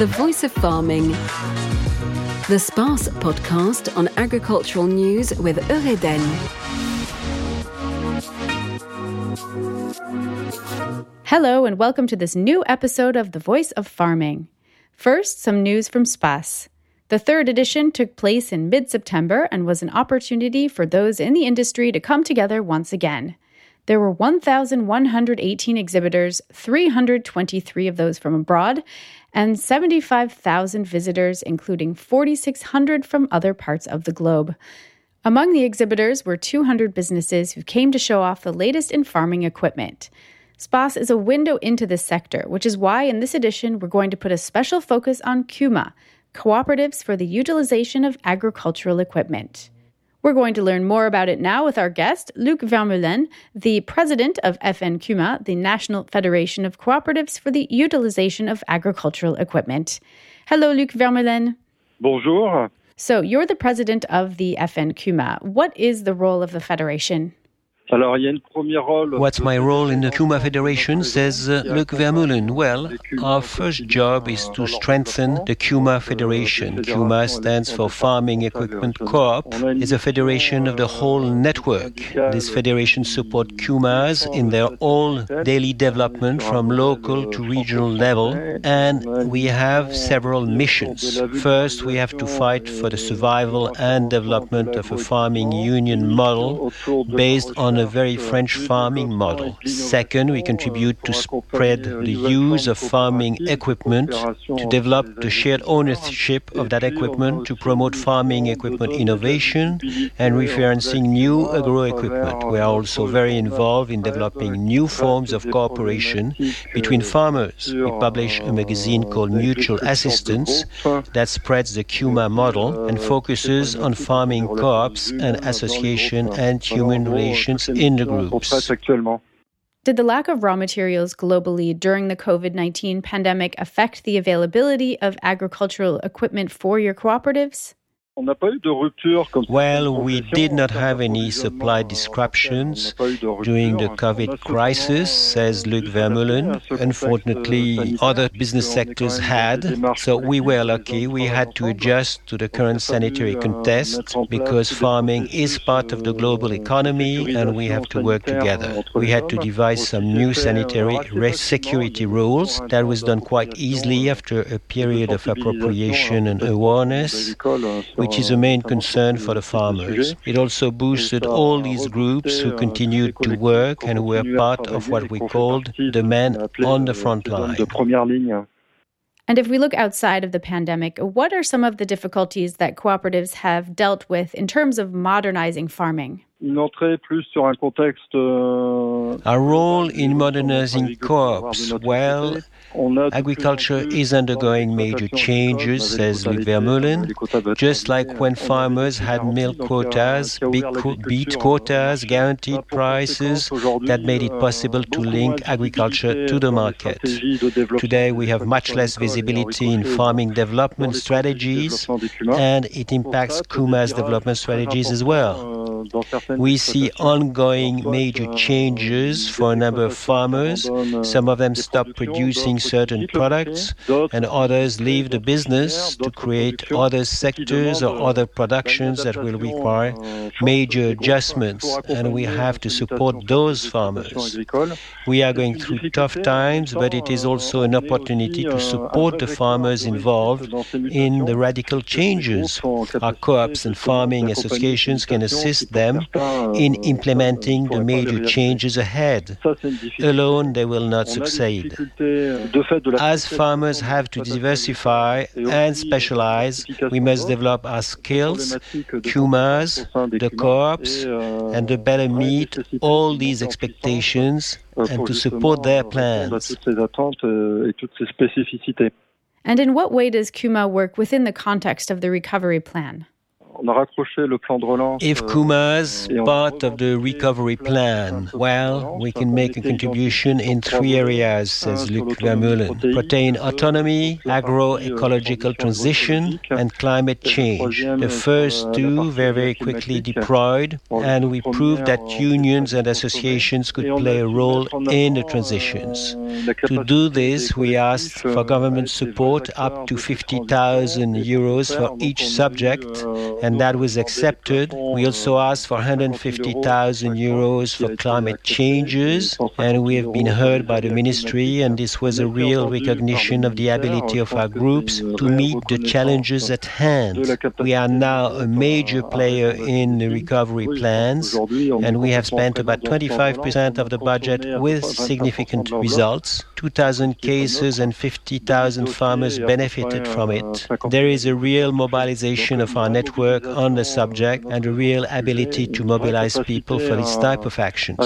The Voice of Farming. The SPACE podcast on agricultural news with Eureden. Hello, and welcome to this new episode of The Voice of Farming. First, some news from SPACE. The third edition took place in mid September and was an opportunity for those in the industry to come together once again. There were 1,118 exhibitors, 323 of those from abroad, and 75,000 visitors, including 4,600 from other parts of the globe. Among the exhibitors were 200 businesses who came to show off the latest in farming equipment. SPACE is a window into this sector, which is why in this edition we're going to put a special focus on CUMA, Cooperatives for the Utilization of Agricultural Equipment. We're going to learn more about it now with our guest, Luc Vermeulen, the president of FN CUMA, the National Federation of Cooperatives for the Utilization of Agricultural Equipment. Hello, Luc Vermeulen. Bonjour. So, you're the president of the FN CUMA. What is the role of the federation? What's my role in the CUMA Federation, says uh, Luc Vermeulen. Well, our first job is to strengthen the CUMA Federation. CUMA stands for Farming Equipment Co-op. It's a federation of the whole network. This federation supports CUMAs in their all daily development from local to regional level, and we have several missions. First, we have to fight for the survival and development of a farming union model based on a very French farming model. Second, we contribute to spread the use of farming equipment, to develop the shared ownership of that equipment, to promote farming equipment innovation, and referencing new agro equipment. We are also very involved in developing new forms of cooperation between farmers. We publish a magazine called Mutual Assistance that spreads the CUMA model and focuses on farming co-ops and association and human relations in the groups. Did the lack of raw materials globally during the COVID 19 pandemic affect the availability of agricultural equipment for your cooperatives? Well, we did not have any supply disruptions during the COVID crisis, says Luc Vermeulen. Unfortunately, other business sectors had, so we were lucky. We had to adjust to the current sanitary contest because farming is part of the global economy and we have to work together. We had to devise some new sanitary security rules. That was done quite easily after a period of appropriation and awareness, which is a main concern for the farmers. It also boosted all these groups who continued to work and were part of what we called the men on the front line. And if we look outside of the pandemic, what are some of the difficulties that cooperatives have dealt with in terms of modernizing farming? Our role in modernizing co-ops, well, Agriculture is undergoing major changes, says Luc Vermeulen, just like when farmers had milk quotas, big beet quotas, guaranteed prices that made it possible to link agriculture to the market. Today we have much less visibility in farming development strategies, and it impacts CUMA's development strategies as well. We see ongoing major changes for a number of farmers. Some of them stop producing certain products, and others leave the business to create other sectors or other productions that will require major adjustments, and we have to support those farmers. We are going through tough times, but it is also an opportunity to support the farmers involved in the radical changes. Our co ops and farming associations can assist them in implementing the major changes ahead. Alone, they will not succeed. As farmers have to diversify and specialize, we must develop our skills, CUMAs, the co-ops, and the better meet all these expectations and to support their plans. And in what way does CUMA work within the context of the recovery plan? If CUMA's part of the recovery plan, well, we can make a contribution in three areas, says Luc Vermeulen protein autonomy, agroecological transition, and climate change. The first two were very quickly deployed, and we proved that unions and associations could play a role in the transitions. To do this, we asked for government support up to 50,000 euros for each subject, and that was accepted. We also asked for 150,000 euros for climate changes, and we have been heard by the ministry, and this was a real recognition of the ability of our groups to meet the challenges at hand. We are now a major player in the recovery plans, and we have spent about 25% of the budget with significant results. 2,000 cases and 50,000 farmers benefited from it. There is a real mobilization of our network on the subject and a real ability to mobilize people for this type of actions.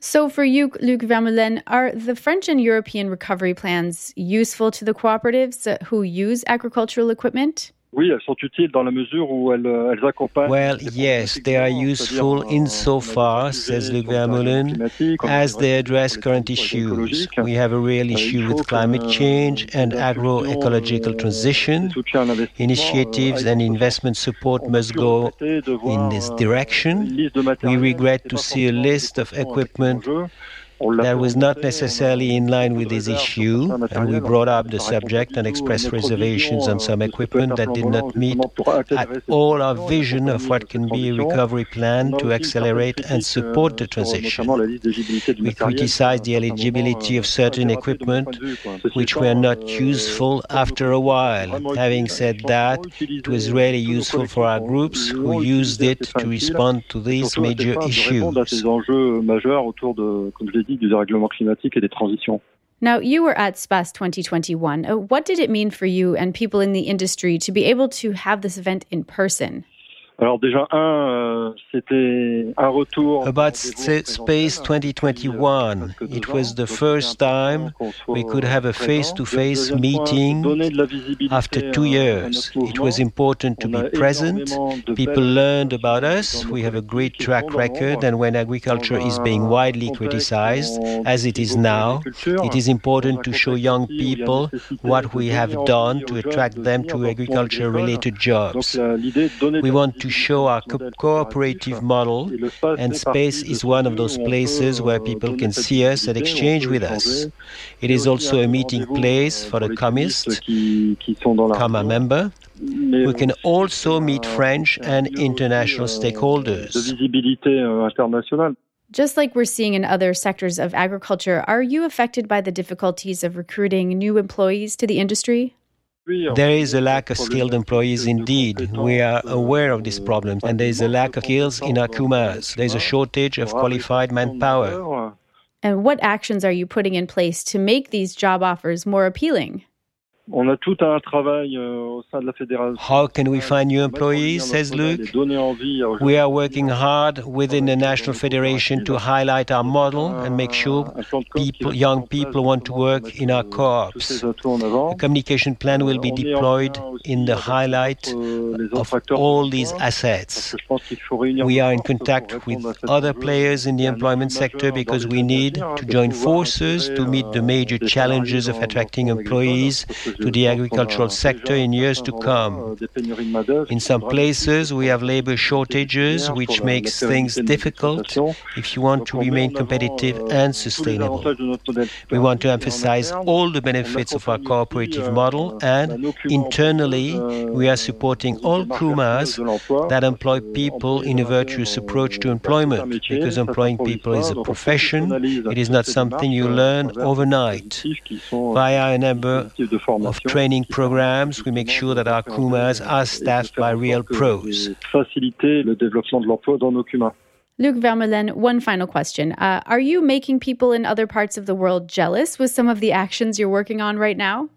So, for you, Luc Vermeulen, are the French and European recovery plans useful to the cooperatives who use agricultural equipment? Oui, elles sont utiles dans la mesure où elles, euh, elles accompagnent. Well, yes, they are useful insofar, says Luc Vermeulen, as they address current issues. We have a real issue with climate change and agroecological transition. Initiatives and investment support must go in this direction. We regret to see a list of equipment that was not necessarily in line with this issue, and we brought up the subject and expressed reservations on some equipment that did not meet at all our vision of what can be a recovery plan to accelerate and support the transition. We criticized the eligibility of certain equipment which were not useful after a while. Having said that, it was really useful for our groups who used it to respond to these major issues du dérèglement climatique et des transitions. Now, you were at SPACE 2021. Uh, what did it mean for you and people in the industry to be able to have this event in person? Alors déjà un, euh, c'était un retour. About Space 2021, it was the first time we could have a face-to-face meeting after two years. It was important to be present. People learned about us. We have a great track record, and when agriculture is being widely criticized, as it is now, it is important to show young people what we have done to attract them to agriculture-related jobs. We want to show our co- cooperative model, and space is one of those places where people can see us and exchange with us. It is also a meeting place for the commists, CUMA member. We can also meet French and international stakeholders. Just like we're seeing in other sectors of agriculture, are you affected by the difficulties of recruiting new employees to the industry? There is a lack of skilled employees indeed. We are aware of this problem, and there is a lack of skills in our CUMAs. There is a shortage of qualified manpower. And what actions are you putting in place to make these job offers more appealing? On a tout un travail euh, au sein de la fédération. How can we find new employees, says Luc? We are working hard within the National Federation to highlight our model and make sure people, young people want to work in our co-ops. The communication plan will be deployed in the highlight of all these assets. We are in contact with other players in the employment sector because we need to join forces to meet the major challenges of attracting employees to the agricultural sector in years to come. In some places, we have labor shortages, which makes things difficult if you want to remain competitive and sustainable. We want to emphasize all the benefits of our cooperative model, and internally, we are supporting all CUMAs that employ people in a virtuous approach to employment, because employing people is a profession, it is not something you learn overnight. Via a number of training programs, we make sure that our CUMAs are staffed by real pros. Luc Vermeulen, one final question. Uh, are you making people in other parts of the world jealous with some of the actions you're working on right now?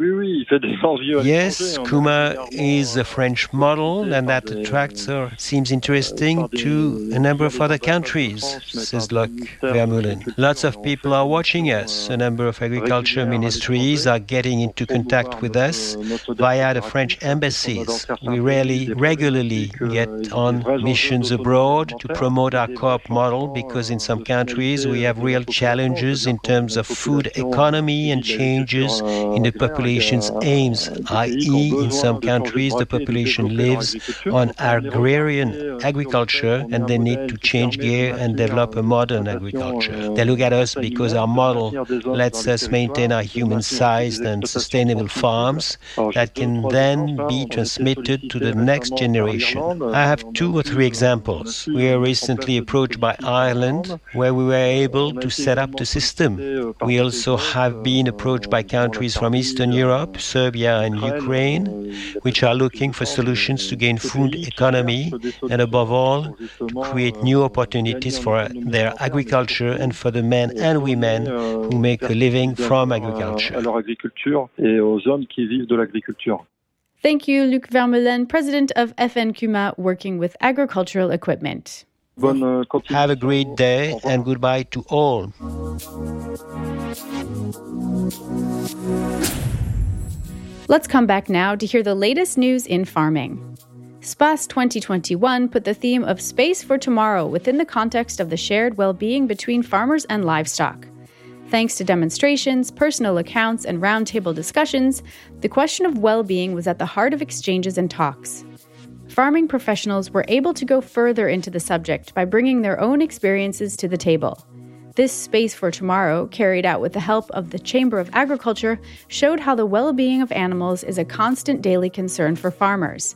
Yes, CUMA is a French model, and that attracts or seems interesting to a number of other countries, says Luc Vermeulen. Lots of people are watching us. A number of agriculture ministries are getting into contact with us via the French embassies. We rarely, regularly get on missions abroad to promote our co-op model because in some countries we have real challenges in terms of food economy and changes in the population's aims, i.e., in some countries the population lives on agrarian agriculture and they need to change gear and develop a modern agriculture. They look at us because our model lets us maintain our human sized and sustainable farms that can then be transmitted to the next generation. I have two or three examples. We were recently approached by Ireland where we were able to set up the system. We also have been approached by countries from Eastern Europe, Serbia, and Ukraine, which are looking for solutions to gain food economy and, above all, to create new opportunities for their agriculture and for the men and women who make a living from agriculture. Thank you, Luc Vermeulen, president of FN CUMA, working with agricultural equipment. Have a great day and goodbye to all. Let's come back now to hear the latest news in farming. SPACE 2021 put the theme of Space for Tomorrow within the context of the shared well being between farmers and livestock. Thanks to demonstrations, personal accounts, and roundtable discussions, the question of well being was at the heart of exchanges and talks. Farming professionals were able to go further into the subject by bringing their own experiences to the table. This Space for Tomorrow, carried out with the help of the Chamber of Agriculture, showed how the well being of animals is a constant daily concern for farmers.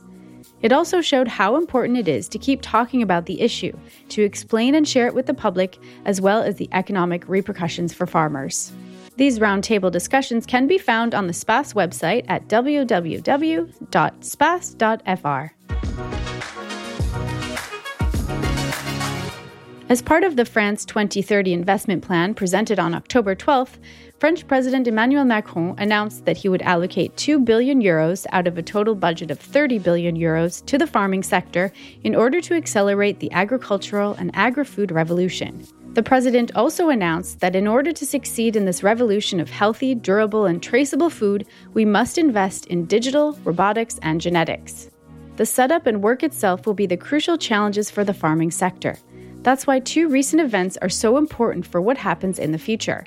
It also showed how important it is to keep talking about the issue, to explain and share it with the public, as well as the economic repercussions for farmers. These roundtable discussions can be found on the SPACE website at www.space.fr. As part of the France 2030 investment plan presented on October 12th, French President Emmanuel Macron announced that he would allocate 2 billion euros out of a total budget of 30 billion euros to the farming sector in order to accelerate the agricultural and agri-food revolution. The president also announced that in order to succeed in this revolution of healthy, durable, and traceable food, we must invest in digital, robotics, and genetics. The setup and work itself will be the crucial challenges for the farming sector. That's why two recent events are so important for what happens in the future.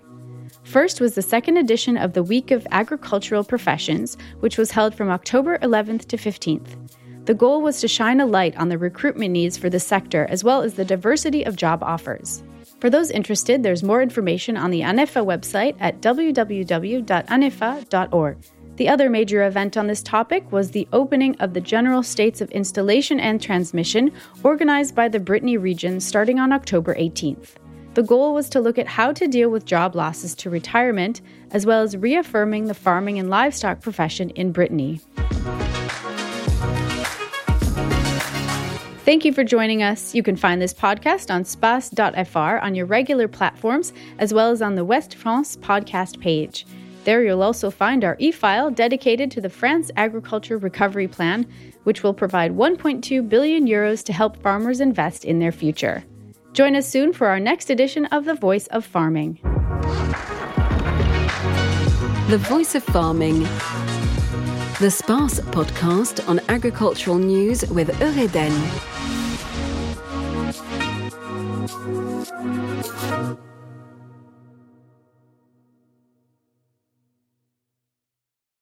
First was the second edition of the Week of Agricultural Professions, which was held from October 11th to 15th. The goal was to shine a light on the recruitment needs for the sector as well as the diversity of job offers. For those interested, there's more information on the ANEFA website at www.anefa.org. The other major event on this topic was the opening of the General States of Installation and Transmission, organized by the Brittany region starting on October 18th. The goal was to look at how to deal with job losses to retirement, as well as reaffirming the farming and livestock profession in Brittany. Thank you for joining us. You can find this podcast on space.fr on your regular platforms, as well as on the West France podcast page. There you'll also find our e file dedicated to the France Agriculture Recovery Plan, which will provide 1.2 billion euros to help farmers invest in their future. Join us soon for our next edition of The Voice of Farming. The Voice of Farming. The SPACE podcast on agricultural news with Eureden.